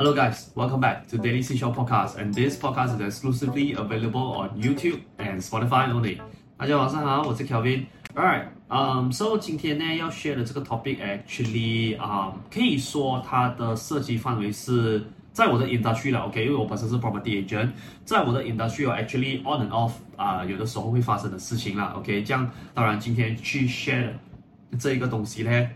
Hello guys, welcome back to Daily Seashore Podcast, and this podcast is exclusively available on YouTube and Spotify only. 大家晚上好，我是 Kelvin。Alright, um, so 今天呢要 share 的这个 topic actually，啊、可以说它的涉及范围是在我的 industry 了，OK，因为我本身是 property agent，在我的 industry 有 actually on and off 啊、有的时候会发生的事情啦，OK，这样当然今天去 share 这一个东西呢。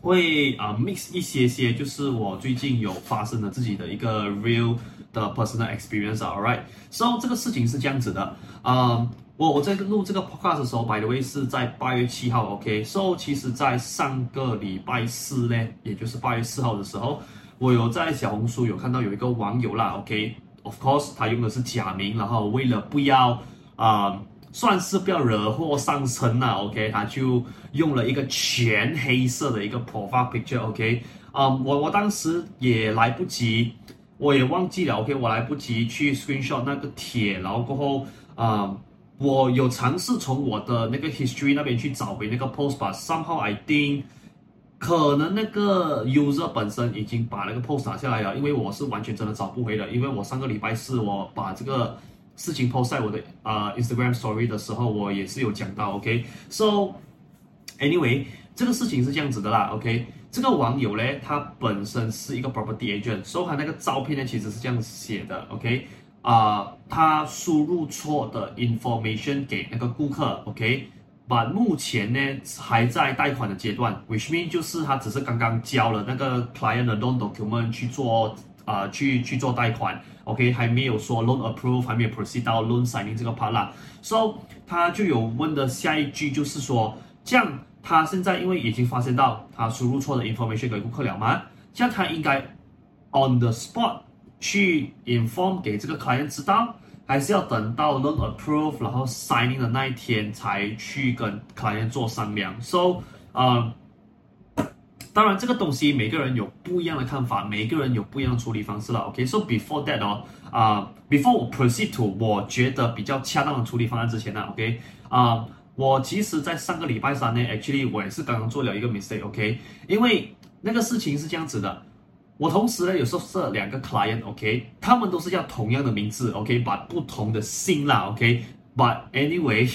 会啊、mix 一些些，就是我最近有发生的自己的一个 real 的 personal experience。Alright，so 这个事情是这样子的，啊、我我在录这个 podcast 的时候，by the way 是在八月七号，OK，so 其实在上个礼拜四呢，也就是八月四号的时候，我有在小红书有看到有一个网友啦，OK，of course 他用的是假名，然后为了不要啊。算是不要惹祸上身了，OK，他就用了一个全黑色的一个 profile picture，OK，啊，我我当时也来不及，我也忘记了，OK，我来不及去 screenshot 那个帖，然后过后啊、我有尝试从我的那个 history 那边去找回那个 post，吧，somehow I think 可能那个 user 本身已经把那个 post 拿下来了，因为我是完全真的找不回的，因为我上个礼拜四我把这个。事情 post 在我的啊、Instagram Story 的时候，我也是有讲到，OK，so anyway，这个事情是这样子的啦，OK，这个网友呢，他本身是一个 property agent，所以他那个照片呢，其实是这样写的，OK，啊、他输入错的 information 给那个顾客，OK。把、目前呢还在贷款的阶段，which mean 就是他只是刚刚交了那个 client 的 loan document 去做。啊、去去做贷款，OK，还没有说 loan approve，还没有 proceed 到 loan signing 这个 part 啦。So 他就有问的下一句就是说，这样他现在因为已经发现到他输入错的 information 给顾客了吗？这样他应该 on the spot 去 inform 给这个 client 知道，还是要等到 loan approve 然后 signing 的那一天才去跟 client 做商量？So 啊、呃。当然，这个东西每个人有不一样的看法，每个人有不一样的处理方式了。OK，so、before that 哦，啊，before proceed to 我觉得比较恰当的处理方案之前呢，OK，啊、我其实在上个礼拜三呢，actually 我也是刚刚做了一个 mistake，OK，、因为那个事情是这样子的，我同时呢有时候设两个 client，OK，、他们都是叫同样的名字，OK，把、不同的姓啦，OK，but、anyway。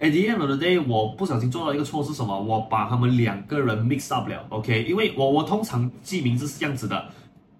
At the end of the day，我不小心做到一个错是什么？我把他们两个人 mix up 了，OK？因为我我通常记名字是这样子的，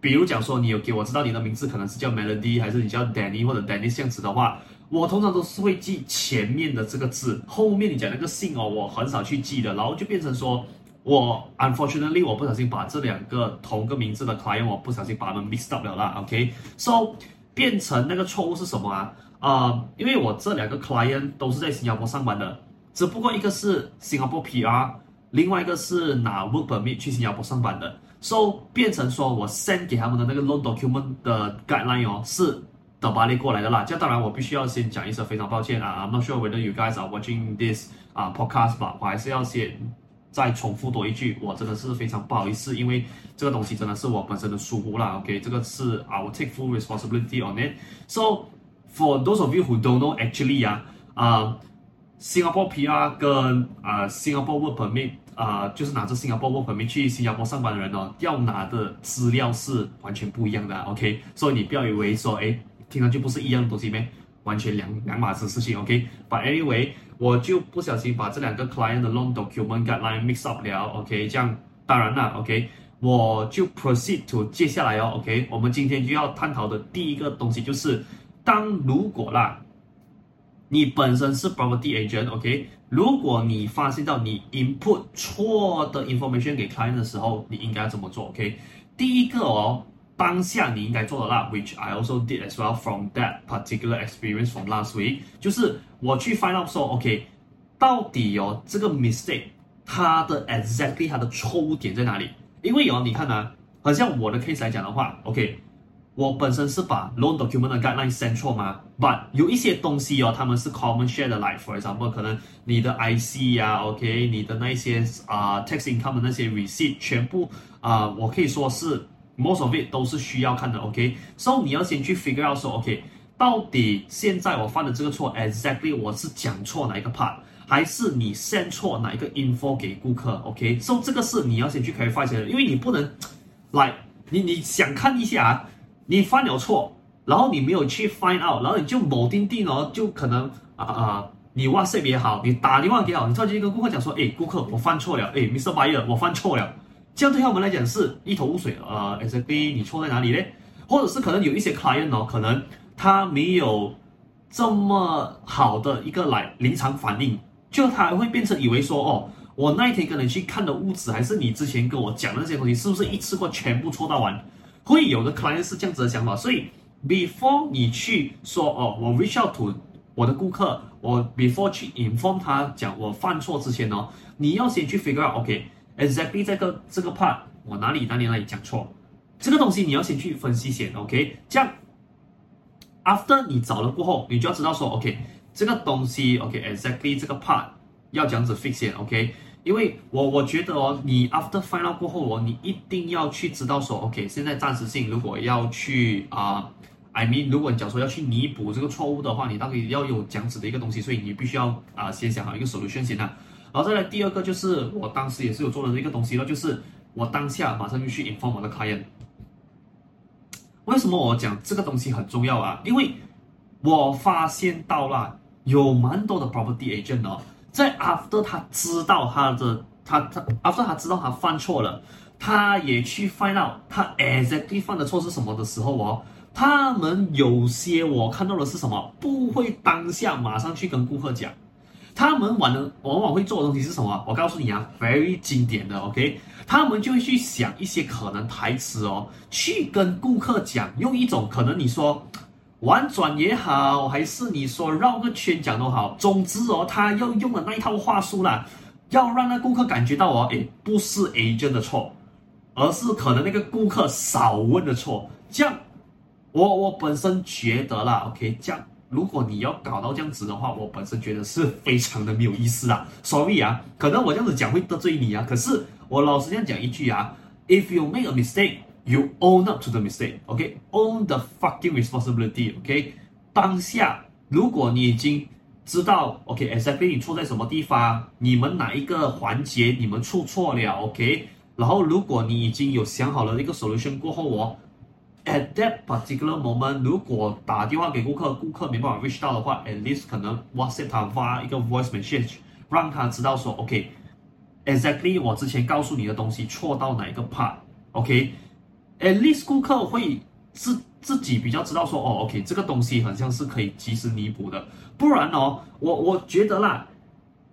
比如讲说你有给我知道你的名字可能是叫 Melody，还是你叫 Danny 或者 Danny 这样子的话，我通常都是会记前面的这个字，后面你讲那个姓哦，我很少去记的，然后就变成说我 unfortunately 我不小心把这两个同个名字的 client 我不小心把他们 mix up 了啦，OK？So 变成那个错误是什么啊？啊、呃，因为我这两个 client 都是在新加坡上班的，只不过一个是新加坡 PR，另外一个是拿 work permit 去新加坡上班的，so 变成说我 send 给他们的那个 loan document 的 guideline 哦，是德巴利过来的啦。这当然我必须要先讲一声非常抱歉啊，I'm not sure whether you guys are watching this 啊 podcast 吧，我还是要先再重复多一句，我真的是非常不好意思，因为这个东西真的是我本身的疏忽啦。OK，这个是 I will take full responsibility on it，so。For those of you who don't know, actually 啊，啊，Singapore PR 跟啊 Singapore Work Permit 啊，就是拿着 Singapore Work Permit 去新加坡上班的人哦，要拿的资料是完全不一样的，OK？所以你不要以为说，哎，听上去不是一样的东西咩？完全两两码子事情，OK？But anyway，我就不小心把这两个 client 的 loan document guideline mix up 了，OK？这样当然了，OK？我就 proceed to 接下来哦，OK？我们今天就要探讨的第一个东西就是。当如果啦，你本身是 property agent，OK？如果你发现到你 input 错的 information 给 client 的时候，你应该怎么做？OK？第一个哦，当下你应该做的啦，which I also did as well from that particular experience from last week，就是我去 find out 说，OK，到底哦这个 mistake 它的 exactly 它的错误点在哪里？因为哦，你看啊，好像我的 case 来讲的话，OK。我本身是把 loan document 的 guideline send 错吗？But 有一些东西哦，他们是 common share 的，like for example，可能你的 IC 呀、，OK，你的那些啊、tax income 的那些 receipt，全部啊、我可以说是 most of it 都是需要看的，OK，so、你要先去 figure out 说，OK，到底现在我犯的这个错，exactly 我是讲错哪一个 part，还是你 send 错哪一个 info 给顾客，OK，so、这个是你要先去 clarify 一下的，因为你不能，like。你你想看一下啊，你犯了错，然后你没有去 find out，然后你就某定定哦，就可能啊啊、呃，你 WhatsApp 也好，你打电话也好，你突然间跟顾客讲说，诶，顾客我犯错了，诶，Mr. Buyer 我犯错了，这样对他们来讲是一头雾水，呃，exactly 你错在哪里呢？或者是可能有一些 client 哦，可能他没有这么好的一个来临场反应，就他会变成以为说哦。我那一天跟你去看的屋子，还是你之前跟我讲的那些东西，是不是一次过全部错到完？会有的 client 是这样子的想法，所以 before 你去说哦，我 reach out to 我的顾客，我 before 去 inform 他讲我犯错之前哦，你要先去 figure out，OK，exactly、okay, 这个这个 part 我哪里哪里哪里讲错，这个东西你要先去分析先，OK，这样 after 你找了过后，你就要知道说，OK，这个东西，OK，exactly、okay, 这个 part 要这样子 fix 先，OK。因为我我觉得哦，你 after find out 过后哦，你一定要去知道说，OK，现在暂时性如果要去啊、，I mean，如果你讲说要去弥补这个错误的话，你到底要有这样子的一个东西，所以你必须要啊、先想好一个 solution 先啊。然后再来第二个就是我当时也是有做的一个东西了，就是我当下马上就去 inform 我的 client。为什么我讲这个东西很重要啊？因为我发现到了有蛮多的 property agent 哦。在 after 他知道他的他他 after 他知道他犯错了，他也去 find out 他 exactly 犯的错是什么的时候哦，他们有些我看到的是什么，不会当下马上去跟顾客讲，他们往的往往会做的东西是什么？我告诉你啊，very 经典的，OK，他们就会去想一些可能台词哦，去跟顾客讲，用一种可能你说。婉转也好，还是你说绕个圈讲都好，总之哦，他要用的那一套话术啦，要让那顾客感觉到哦，诶，不是 agent 的错，而是可能那个顾客少问的错。这样，我我本身觉得啦，OK，这样如果你要搞到这样子的话，我本身觉得是非常的没有意思啊。Sorry 啊，可能我这样子讲会得罪你啊，可是我老实这样讲一句啊，If you make a mistake。You own up to the mistake, okay? Own the fucking responsibility, okay? 当下，如果你已经知道，OK，exactly 你错在什么地方，你们哪一个环节你们出错了，OK？然后，如果你已经有想好了一个 solution 过后哦，at that particular moment，如果打电话给顾客，顾客没办法 reach 到的话，at least 可能 WhatsApp 他发一个 voice message，让他知道说，OK，exactly 我之前告诉你的东西错到哪一个 part，OK？，at least 顾客会自自己比较知道说哦，OK，这个东西好像是可以及时弥补的，不然哦，我我觉得啦，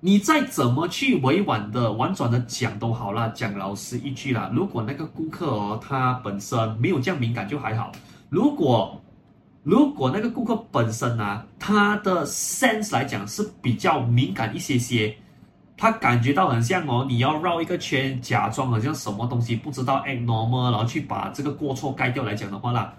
你再怎么去委婉的、婉转的讲都好啦，讲老实一句啦，如果那个顾客哦，他本身没有这样敏感就还好，如果如果那个顾客本身啊，他的 sense 来讲是比较敏感一些些。他感觉到很像哦，你要绕一个圈，假装好像什么东西不知道，act normal，然后去把这个过错盖掉来讲的话啦，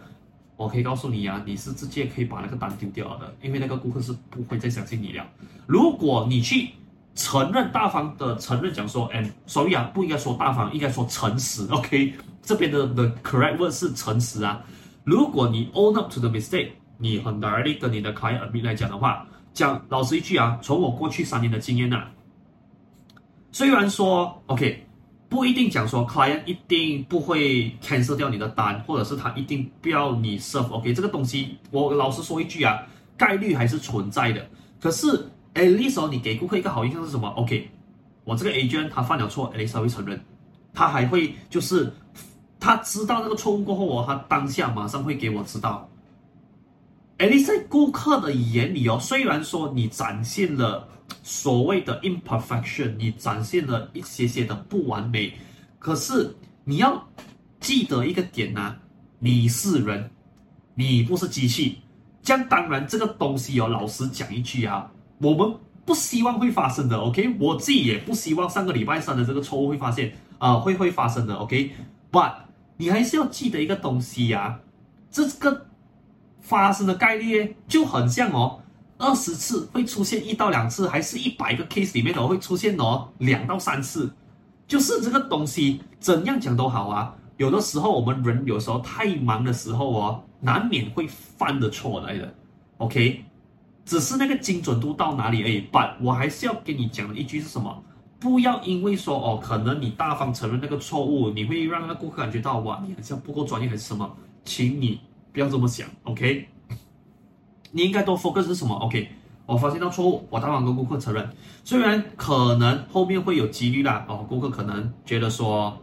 我可以告诉你啊，你是直接可以把那个单丢掉的，因为那个顾客是不会再相信你了。如果你去承认大方的承认讲说，哎所以啊，不应该说大方，应该说诚实，OK？这边的 the correct word 是诚实啊。如果你 own up to the mistake，你很 direct 跟你的 client admin 来讲的话，讲老实一句啊，从我过去三年的经验呐、啊。虽然说，OK，不一定讲说 client 一定不会 cancel 掉你的单，或者是他一定不要你 serve，OK，这个东西我老实说一句啊，概率还是存在的。可是，at least 你给顾客一个好印象是什么？OK，我这个 agent 他犯了错，at least 他会承认，他还会就是他知道那个错误过后哦，他当下马上会给我知道。At least 在顾客的眼里哦，虽然说你展现了。所谓的 imperfection，你展现了一些些的不完美，可是你要记得一个点呐、你是人，你不是机器。这样当然这个东西哦，老实讲一句啊，我们不希望会发生的，OK？我自己也不希望上个礼拜三的这个错误会发现啊、会会发生的，OK？But 你还是要记得一个东西呀、啊，这个发生的概率就很像哦。二十次会出现一到两次，还是一百个 case 里面都会出现哦两到三次，就是这个东西怎样讲都好啊。有的时候我们人有时候太忙的时候哦，难免会犯的错来的。OK，只是那个精准度到哪里而已。But 我还是要跟你讲的一句是什么不要因为说哦，可能你大方承认那个错误，你会让那个顾客感觉到哇，你好像不够专业还是什么？请你不要这么想，OK？你应该多 focus 是什么？OK？我发现到错误，我大方跟顾客承认，虽然可能后面会有几率啦，哦，顾客可能觉得说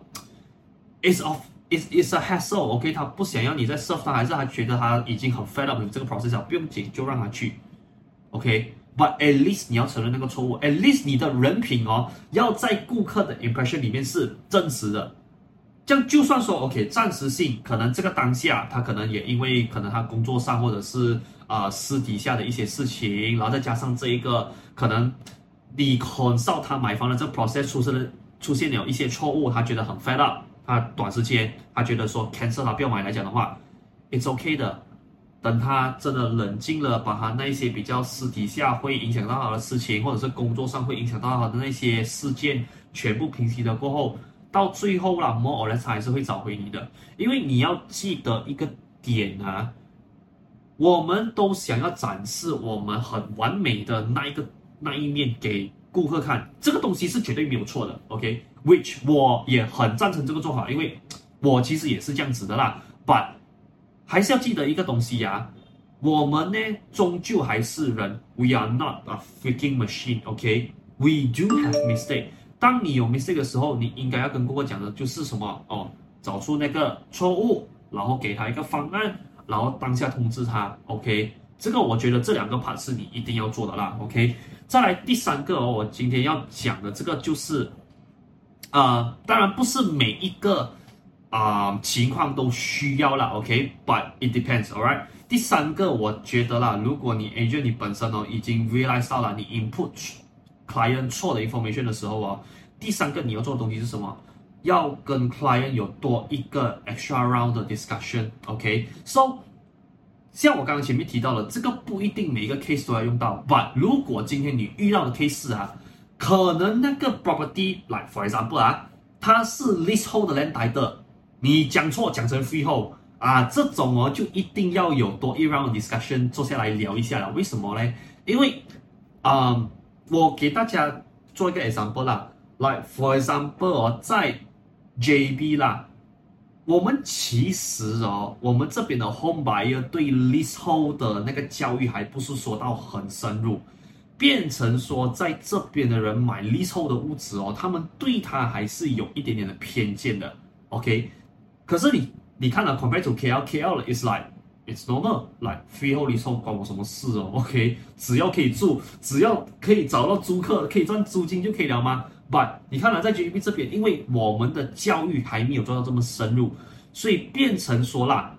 ，it's of it's it's a hassle，OK？他不想要你再 serve 他，还是他觉得他已经很 fed up 这个 process，不用紧，就让他去，OK？But at least 你要承认那个错误，at least 你的人品哦，要在顾客的 impression 里面是真实的。这样就算说 OK，暂时性可能这个当下他可能也因为可能他工作上或者是啊、私底下的一些事情，然后再加上这一个可能你 consult 他买房的这 process 出现了出现了一些错误，他觉得很 fed up，他短时间他觉得说 cancel 他不要买来讲的话，it's OK 的。等他真的冷静了，把他那些比较私底下会影响到他的事情，或者是工作上会影响到他的那些事件全部平息了过后，到最后啦，more or less 还是会找回你的。因为你要记得一个点啊，我们都想要展示我们很完美的那一个那一面给顾客看，这个东西是绝对没有错的。OK，which、我也很赞成这个做法，因为我其实也是这样子的啦，but。还是要记得一个东西呀、我们呢终究还是人，We are not a freaking machine，OK？We、do have mistake。当你有 mistake 的时候，你应该要跟顾客讲的就是什么哦？找出那个错误，然后给他一个方案，然后当下通知他，OK？这个我觉得这两个 part 是你一定要做的啦，OK？再来第三个哦，我今天要讲的这个就是，呃，当然不是每一个。啊、情况都需要了，OK，but、it depends，all right。第三个，我觉得啦，如果你 agent 你本身哦已经 realize 到了你 input client 错的 information 的时候哦，第三个你要做的东西是什么？要跟 client 有多一个 extra round 的 discussion，OK。So，像我刚刚前面提到了，这个不一定每一个 case 都要用到，but 如果今天你遇到的 case 啊，可能那个 property，like for example 啊，它是 leasehold 的 land title。你讲错讲成 freehold 啊，这种哦就一定要有多一 round discussion 坐下来聊一下了。为什么呢？因为啊、呃，我给大家做一个 example 啦，like for example 哦，在 JB 啦，我们其实哦，我们这边的 home buyer 对 leasehold 的那个教育还不是说到很深入，变成说在这边的人买 leasehold 的屋子哦，他们对他还是有一点点的偏见的。OK。可是你你看了 compared to KL，KL is like it's normal，like freehold leasehold 关我什么事哦？OK，只要可以住，只要可以找到租客，可以赚租金就可以了吗？But 你看了在 GDB 这边，因为我们的教育还没有做到这么深入，所以变成说啦，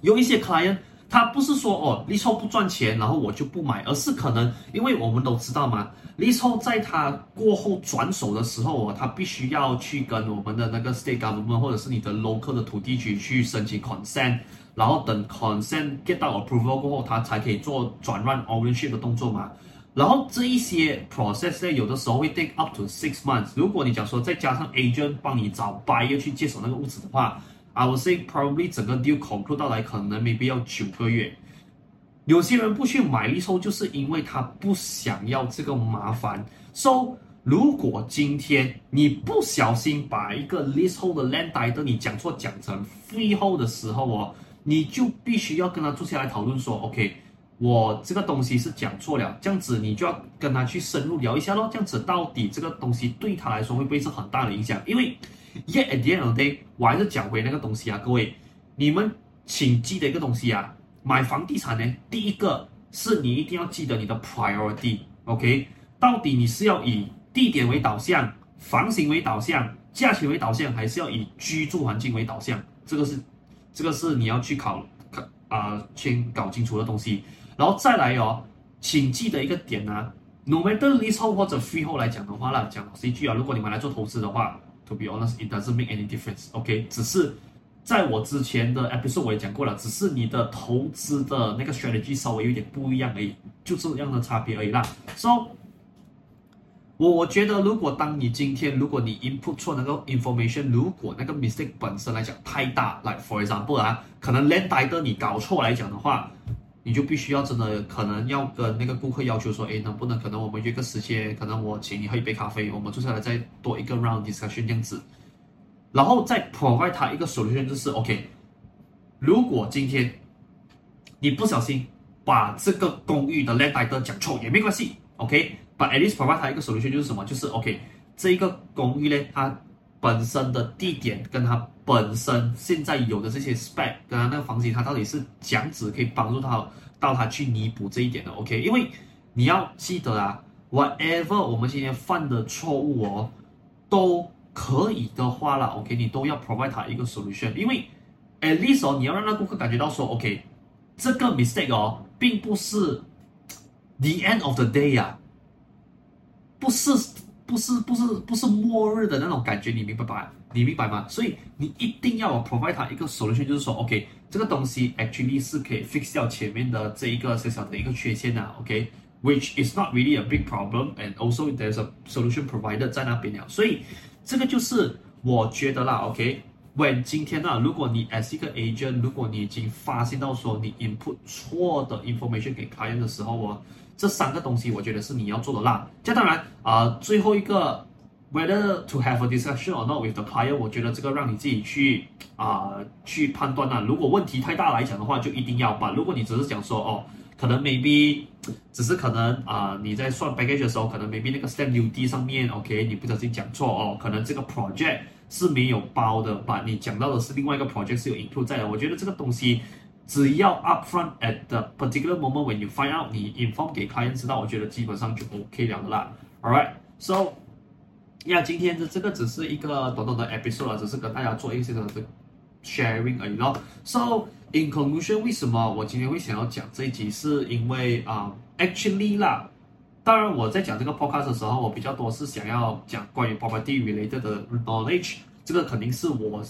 有一些 client。他不是说哦，leasehold 不赚钱，然后我就不买，而是可能因为我们都知道嘛，leasehold 在他过后转手的时候哦，他必须要去跟我们的那个 state government 或者是你的 local 的土地局去申请 consent，然后等 consent get 到 approval 过后，他才可以做转让 ownership 的动作嘛。然后这一些 process 呢，有的时候会 take up to six months。如果你讲说再加上 agent 帮你找 buyer 去接手那个屋子的话，I would say probably 整个 deal conclude 到来可能没必要九个月。有些人不去买一抽，就是因为他不想要这个麻烦。So 如果今天你不小心把一个 leasehold 的 landi 灯你讲错讲成 free hold 的时候哦，你就必须要跟他坐下来讨论说，OK。我这个东西是讲错了，这样子你就要跟他去深入聊一下咯。这样子到底这个东西对他来说会不会是很大的影响？因为 Yet at the end of the day，我还是讲回那个东西啊，各位，你们请记得一个东西啊，买房地产呢，第一个是你一定要记得你的 priority，OK？到底你是要以地点为导向、房型为导向、价钱为导向，还是要以居住环境为导向？这个是，这个是你要去考考啊、先搞清楚的东西。然后再来哦，请记得一个点啊，no matter list 或者 free 后来讲的话啦，讲老实一句啊，如果你们来做投资的话。To be honest, it doesn't make any difference. OK，只是在我之前的 episode 我也讲过了，只是你的投资的那个 strategy 稍微有点不一样而已，就这样的差别而已啦。So，我我觉得如果当你今天如果你 input 错那个 information，如果那个 mistake 本身来讲太大，like for example 啊，可能 land title 你搞错来讲的话，你就必须要真的可能要跟那个顾客要求说，诶，能不能可能我们约个时间，可能我请你喝一杯咖啡，我们坐下来再多一个 round discussion 这样子，然后再 provide 他一个 solution，就是 OK，如果今天你不小心把这个公寓的 land title 讲错也没关系，OK，but at least provide 他一个 solution 就是什么，就是 OK，这一个公寓呢，它本身的地点跟它本身现在有的这些 spec，跟它那个房型，它到底是这样子可以帮助他到他去弥补这一点的，OK？因为你要记得啊，whatever 我们今天犯的错误哦，都可以的话啦，OK？你都要 provide 他一个 solution，因为 at least 哦，你要让那顾客感觉到说，OK，这个 mistake 哦，并不是 the end of the day 呀、啊，不是。不是不是不是末日的那种感觉，你明白吧？你明白吗？所以你一定要 provide 他一个 solution，就是说，OK，这个东西 actually 是可以 fix 掉前面的这一个小小的一个缺陷的，OK，which is not really a big problem，and also there's a solution provider 在那边了。所以这个就是我觉得啦，OK，when 今天呢，如果你 as 一个 agent，如果你已经发现到说你 input 错的 information 给 client 的时候，哦。这三个东西，我觉得是你要做的啦。这当然啊、最后一个，whether to have a discussion or not with the client，我觉得这个让你自己去啊、去判断啦。如果问题太大来讲的话，就一定要把。如果你只是讲说哦，可能 maybe 只是可能啊、你在算 package 的时候，可能 maybe 那个 stamp duty 上面，OK，你不小心讲错哦，可能这个 project 是没有包的，把你讲到的是另外一个 project 是有 include 在的。我觉得这个东西。只要 upfront at the particular moment when you find out，你 inform 给 client 知道，我觉得基本上就 OK 了的啦。All right，so 呀，今天的这个只是一个短短的 episode 只是跟大家做一些的 sharing 而已咯。So，in conclusion，为什么我今天会想要讲这一集？是因为啊、，actually 啦，当然我在讲这个 podcast 的时候，我比较多是想要讲关于 property related 的 knowledge，这个肯定是我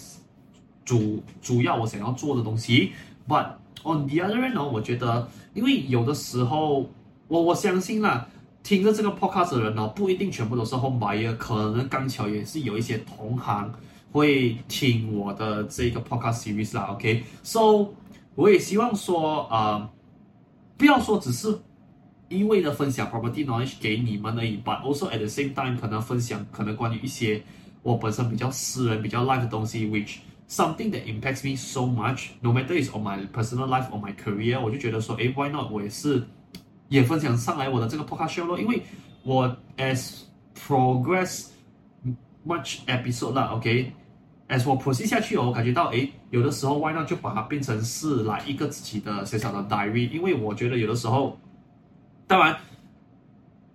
主主要我想要做的东西。But on the other hand 呢，我觉得，因为有的时候，我我相信啦，听着这个 podcast 的人呢，不一定全部都是 home buyer，可能刚巧也是有一些同行会听我的这个 podcast series 啦。OK，so 我也希望说，呃，不要说只是一味的分享 property knowledge 给你们而已，but also at the same time 可能分享可能关于一些我本身比较私人、比较 live 的东西，which Something that impacts me so much, no matter is on my personal life or my career，我就觉得说，诶，why not？我也是也分享上来我的这个 podcast show 咯，因为我 as progress much episode 啦，OK，as 我 proceed 下去哦，我感觉到，诶，有的时候 why not 就把它变成是来一个自己的小小的 diary，因为我觉得有的时候，当然。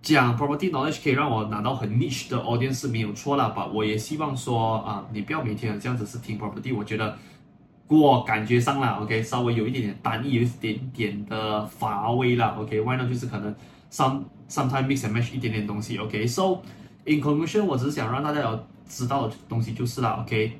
讲 property knowledge 可以让我拿到很 niche 的 audience 是没有错啦吧？我也希望说啊，你不要每天这样子是听 property，我觉得我感觉上啦，OK，稍微有一点点单一，有一点点的乏味啦，OK，why not 就是可能 some sometimes mix and match 一点点东西，OK，so、in conclusion，我只是想让大家有知道的东西就是啦，OK，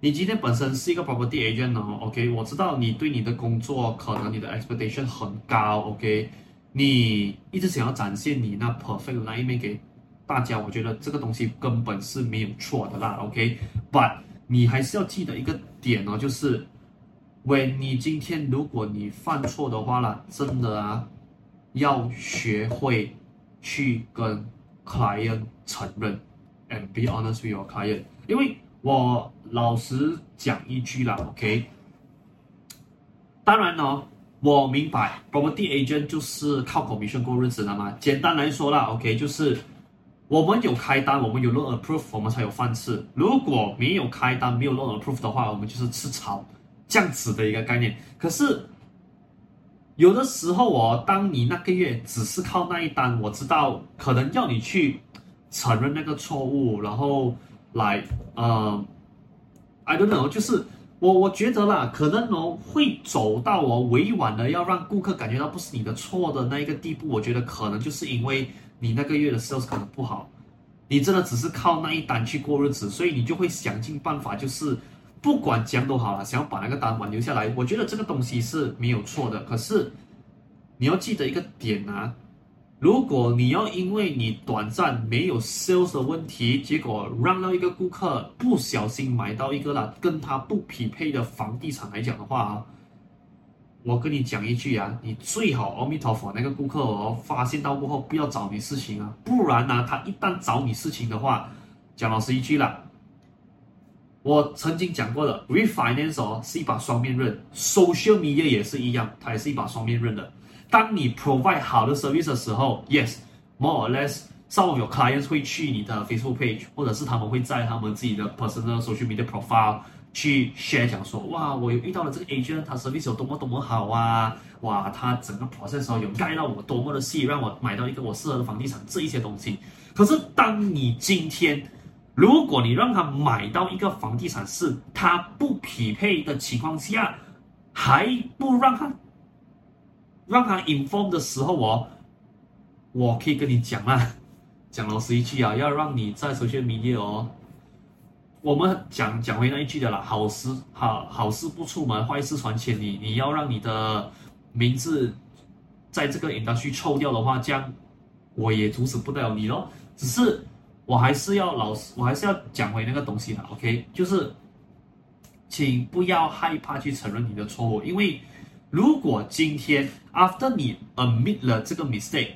你今天本身是一个 property agent 呢，OK，我知道你对你的工作可能你的 expectation 很高，OK。你一直想要展现你那 perfect 的那一面给大家，我觉得这个东西根本是没有错的啦，OK？But 你还是要记得一个点哦，就是喂你今天如果你犯错的话啦，真的啊，要学会去跟 client 承认，and be honest with your client。因为我老实讲一句啦，OK？当然呢、我明白，property agent 就是靠 commission 过日子的嘛。简单来说啦，OK，就是我们有开单，我们有 loan approve，我们才有饭吃。如果没有开单，没有 loan approve 的话，我们就是吃草，这样子的一个概念。可是有的时候哦，当你那个月只是靠那一单，我知道可能要你去承认那个错误，然后来，呃，I don't know，就是。我我觉得啦，可能哦会走到哦委婉的要让顾客感觉到不是你的错的那一个地步，我觉得可能就是因为你那个月的 sales 可能不好，你真的只是靠那一单去过日子，所以你就会想尽办法，就是不管讲都好了，想要把那个单挽留下来。我觉得这个东西是没有错的，可是你要记得一个点啊。如果你要因为你短暂没有 sales 的问题，结果让到一个顾客不小心买到一个啦跟他不匹配的房地产来讲的话啊，我跟你讲一句啊，你最好阿弥陀佛那个顾客哦，发现到过后不要找你事情啊，不然呢、他一旦找你事情的话，讲老实一句啦，我曾经讲过的，refinance 哦是一把双面刃，social media 也是一样，它也是一把双面刃的。当你 provide 好的 service 的时候，yes，more or less，some of your clients 会去你的 Facebook page，或者是他们会在他们自己的 personal social media profile。去 share 讲说，哇，我有遇到了这个 agent，他 service 有多么多么好啊，哇，他整个 process 时候有带到我多么的细，让我买到一个我适合的房地产这一些东西。可是当你今天，如果你让他买到一个房地产是他不匹配的情况下，还不让他让他 inform 的时候哦，我可以跟你讲啊，讲老实一句啊，要让你在 social media 哦。我们讲讲回那一句的啦，好事好好事不出门，坏事传千里。你要让你的名字在这个 industry 臭掉的话，这样我也阻止不了你咯。只是我还是要老实，我还是要讲回那个东西的，OK？就是，请不要害怕去承认你的错误，因为如果今天 after 你 admit 了这个 mistake，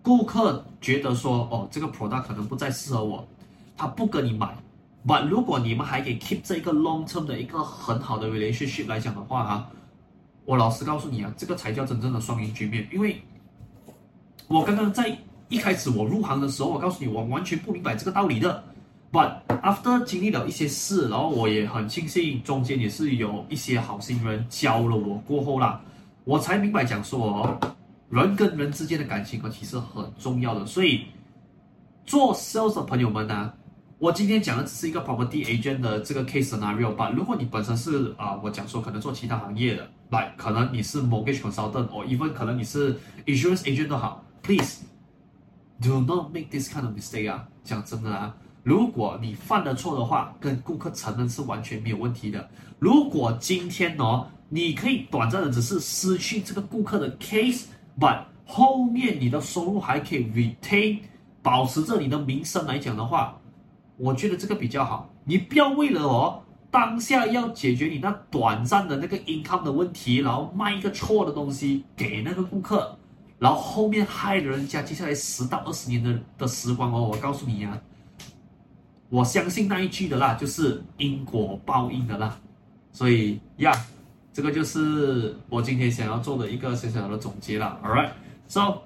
顾客觉得说哦，这个 product 可能不再适合我，他不跟你买。But 如果你们还可以 keep 这一个 long term 的一个很好的 relationship 来讲的话啊，我老实告诉你啊，这个才叫真正的双赢局面。因为，我刚刚在一开始我入行的时候，我告诉你我完全不明白这个道理的。But after 经历了一些事，然后我也很庆幸中间也是有一些好心人教了我过后啦，我才明白讲说哦，人跟人之间的感情啊其实很重要的。所以做 sales 的朋友们呢、啊。我今天讲的只是一个 property agent 的这个 case scenario 吧。如果你本身是啊、呃，我讲说可能做其他行业的，like 可能你是 mortgage consultant，或 even 可能你是 insurance agent 都好，please do not make this kind of mistake 啊。讲真的啊，如果你犯了错的话，跟顾客承认是完全没有问题的。如果今天哦，你可以短暂的只是失去这个顾客的 case，but 后面你的收入还可以 retain，保持着你的名声来讲的话。我觉得这个比较好，你不要为了哦当下要解决你那短暂的那个 income 的问题，然后卖一个错的东西给那个顾客，然后后面害了人家接下来十到二十年的的时光哦。我告诉你呀、啊，我相信那一句的啦，就是因果报应的啦。所以呀，这个就是我今天想要做的一个小小的总结了。All right，so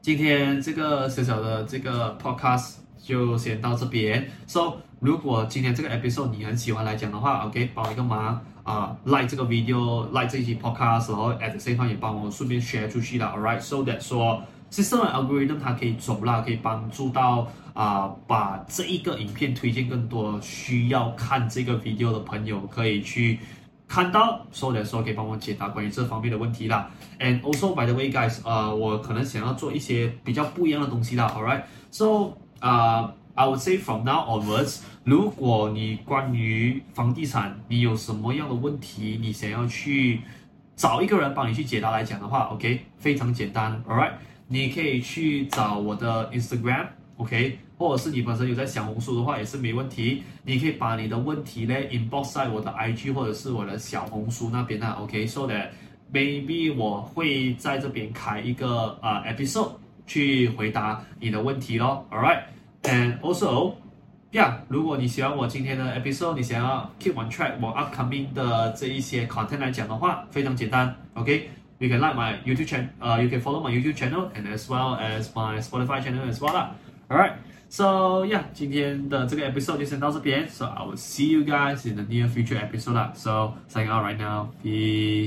今天这个小小的这个 podcast。就先到这边。So，如果今天这个 episode 你很喜欢来讲的话，OK，帮一个忙啊、uh,，like 这个 video，like 这一期 podcast，然后 at the same time 也帮我顺便 share 出去了，All right。So that 说，system algorithm 它可以走啦，可以帮助到啊把这一个影片推荐更多需要看这个 video 的朋友可以去看到，so that 说可以帮我解答关于这方面的问题啦。And also by the way guys，呃，我可能想要做一些比较不一样的东西啦，All right。So。啊、，I would say from now onwards，如果你关于房地产你有什么样的问题，你想要去找一个人帮你去解答来讲的话，OK，非常简单，All right，你可以去找我的 Instagram，OK，或者是你本身有在小红书的话也是没问题，你可以把你的问题呢 inbox 在我的 IG 或者是我的小红书那边啊，OK，so that maybe 我会在这边开一个啊、episode。去回答你的问题咯，All right，and also，yeah，如果你喜欢我今天的 episode，你想要 keep on track 我 upcoming 的这一些 content 来讲的话，非常简单，OK，you can like my YouTube channel，呃，you can follow my YouTube channel，and as well as my Spotify channel as well 啦，All right，so yeah，今天的这个 episode 就先到这边，so I will see you guys in the near future episode 啦，so signing out right now，peace。